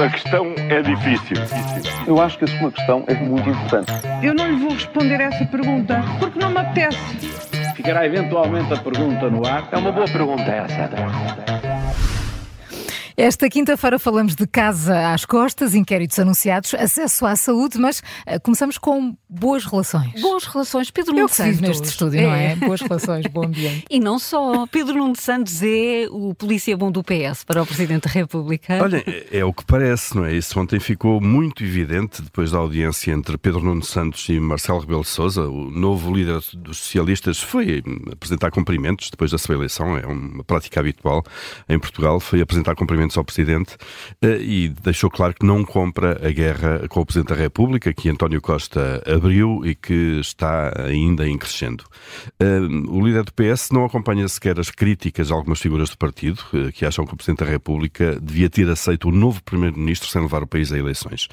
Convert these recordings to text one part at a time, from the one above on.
A questão é difícil. Eu acho que a sua questão é muito importante. Eu não lhe vou responder essa pergunta porque não me apetece. Ficará eventualmente a pergunta no ar. É uma boa pergunta essa. Esta quinta-feira falamos de casa às costas, inquéritos anunciados, acesso à saúde, mas uh, começamos com boas relações. Boas relações. Pedro Eu Nuno Santos. neste estúdio, não é? Boas relações, bom ambiente. E não só. Pedro Nuno Santos é o polícia bom do PS para o Presidente da República. Olha, é, é o que parece, não é? Isso ontem ficou muito evidente depois da audiência entre Pedro Nuno Santos e Marcelo Rebelo de Sousa. O novo líder dos socialistas foi apresentar cumprimentos depois da sua eleição, é uma prática habitual em Portugal, foi apresentar cumprimentos ao Presidente eh, e deixou claro que não compra a guerra com o Presidente da República, que António Costa abriu e que está ainda em crescendo. Eh, O líder do PS não acompanha sequer as críticas a algumas figuras do partido, eh, que acham que o Presidente da República devia ter aceito o novo Primeiro-Ministro sem levar o país a eleições.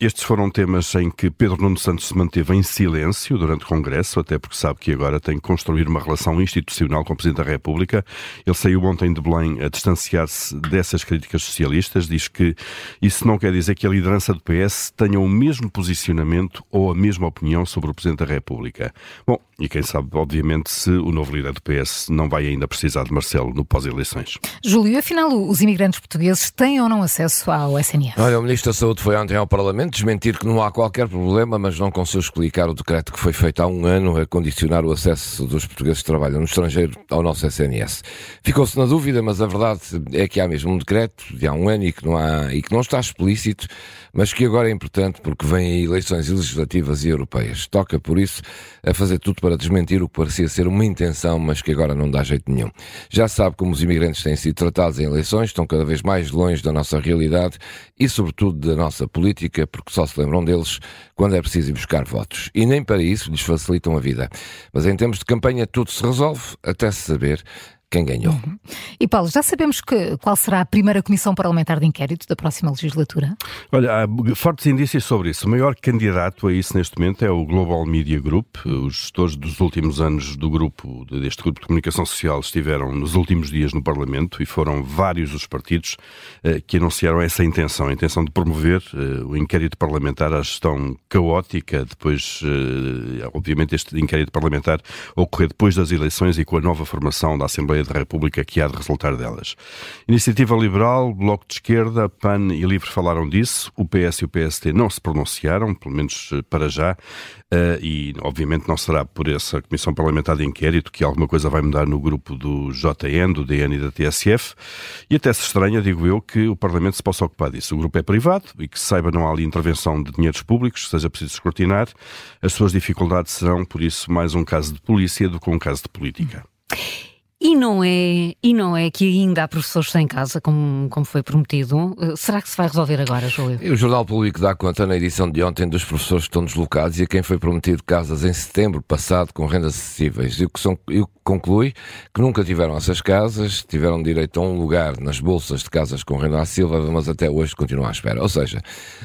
Estes foram temas em que Pedro Nuno Santos se manteve em silêncio durante o Congresso, até porque sabe que agora tem que construir uma relação institucional com o Presidente da República. Ele saiu ontem de Belém a distanciar-se dessas críticas socialistas, diz que isso não quer dizer que a liderança do PS tenha o mesmo posicionamento ou a mesma opinião sobre o Presidente da República. Bom, e quem sabe, obviamente, se o novo líder do PS não vai ainda precisar de Marcelo no pós-eleições. Júlio, afinal, os imigrantes portugueses têm ou não acesso ao SNS? Olha, o Ministro da Saúde foi ontem ao Parlamento desmentir que não há qualquer problema, mas não conseguiu explicar o decreto que foi feito há um ano a condicionar o acesso dos portugueses que trabalham no estrangeiro ao nosso SNS. Ficou-se na dúvida, mas a verdade é que há mesmo um decreto de há um ano e que não, há, e que não está explícito, mas que agora é importante porque vêm eleições legislativas e europeias. Toca, por isso, a fazer tudo para desmentir o que parecia ser uma intenção, mas que agora não dá jeito nenhum. Já sabe como os imigrantes têm sido tratados em eleições, estão cada vez mais longe da nossa realidade e, sobretudo, da nossa política, porque só se lembram deles quando é preciso ir buscar votos. E nem para isso lhes facilitam a vida. Mas em termos de campanha, tudo se resolve, até se saber quem ganhou. E Paulo, já sabemos que, qual será a primeira comissão parlamentar de inquérito da próxima legislatura? Olha, há fortes indícios sobre isso. O maior candidato a isso neste momento é o Global Media Group. Os gestores dos últimos anos do grupo, deste grupo de comunicação social, estiveram nos últimos dias no Parlamento e foram vários os partidos eh, que anunciaram essa intenção, a intenção de promover eh, o inquérito parlamentar à gestão caótica, depois, eh, obviamente, este inquérito parlamentar ocorrer depois das eleições e com a nova formação da Assembleia da República que há de resultar delas. Iniciativa Liberal, Bloco de Esquerda, PAN e Livre falaram disso. O PS e o PST não se pronunciaram, pelo menos eh, para já, eh, e obviamente não será por essa Comissão Parlamentar de Inquérito que alguma coisa vai mudar no grupo do JN, do DN e da TSF. E até se estranha, digo eu, que o Parlamento se possa ocupar disso. O grupo é privado e que saiba não há ali intervenção de dinheiros públicos, seja preciso escrutinar. As suas dificuldades serão, por isso, mais um caso de polícia do que um caso de política. E não é, e não é que ainda há professores sem casa, como, como foi prometido. Uh, Será que se vai resolver agora, Júlio? O Jornal Público dá conta na edição de ontem dos professores que estão deslocados e a quem foi prometido casas em setembro passado com rendas acessíveis. E o que, são, e o que conclui que nunca tiveram essas casas, tiveram direito a um lugar nas bolsas de casas com renda acessível, mas até hoje continuam à espera. Ou seja,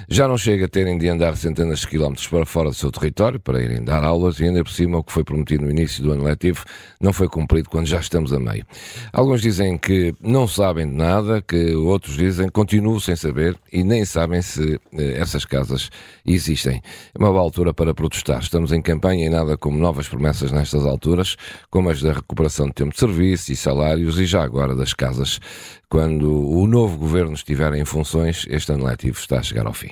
já não chega a terem de andar centenas de quilómetros para fora do seu território para irem dar aulas e ainda por cima o que foi prometido no início do ano letivo não foi cumprido quando já estamos a meio. Alguns dizem que não sabem de nada, que outros dizem que continuam sem saber e nem sabem se eh, essas casas existem. É uma boa altura para protestar. Estamos em campanha e nada como novas promessas nestas alturas, como as da recuperação de tempo de serviço e salários e já agora das casas. Quando o novo governo estiver em funções, este ano letivo está a chegar ao fim.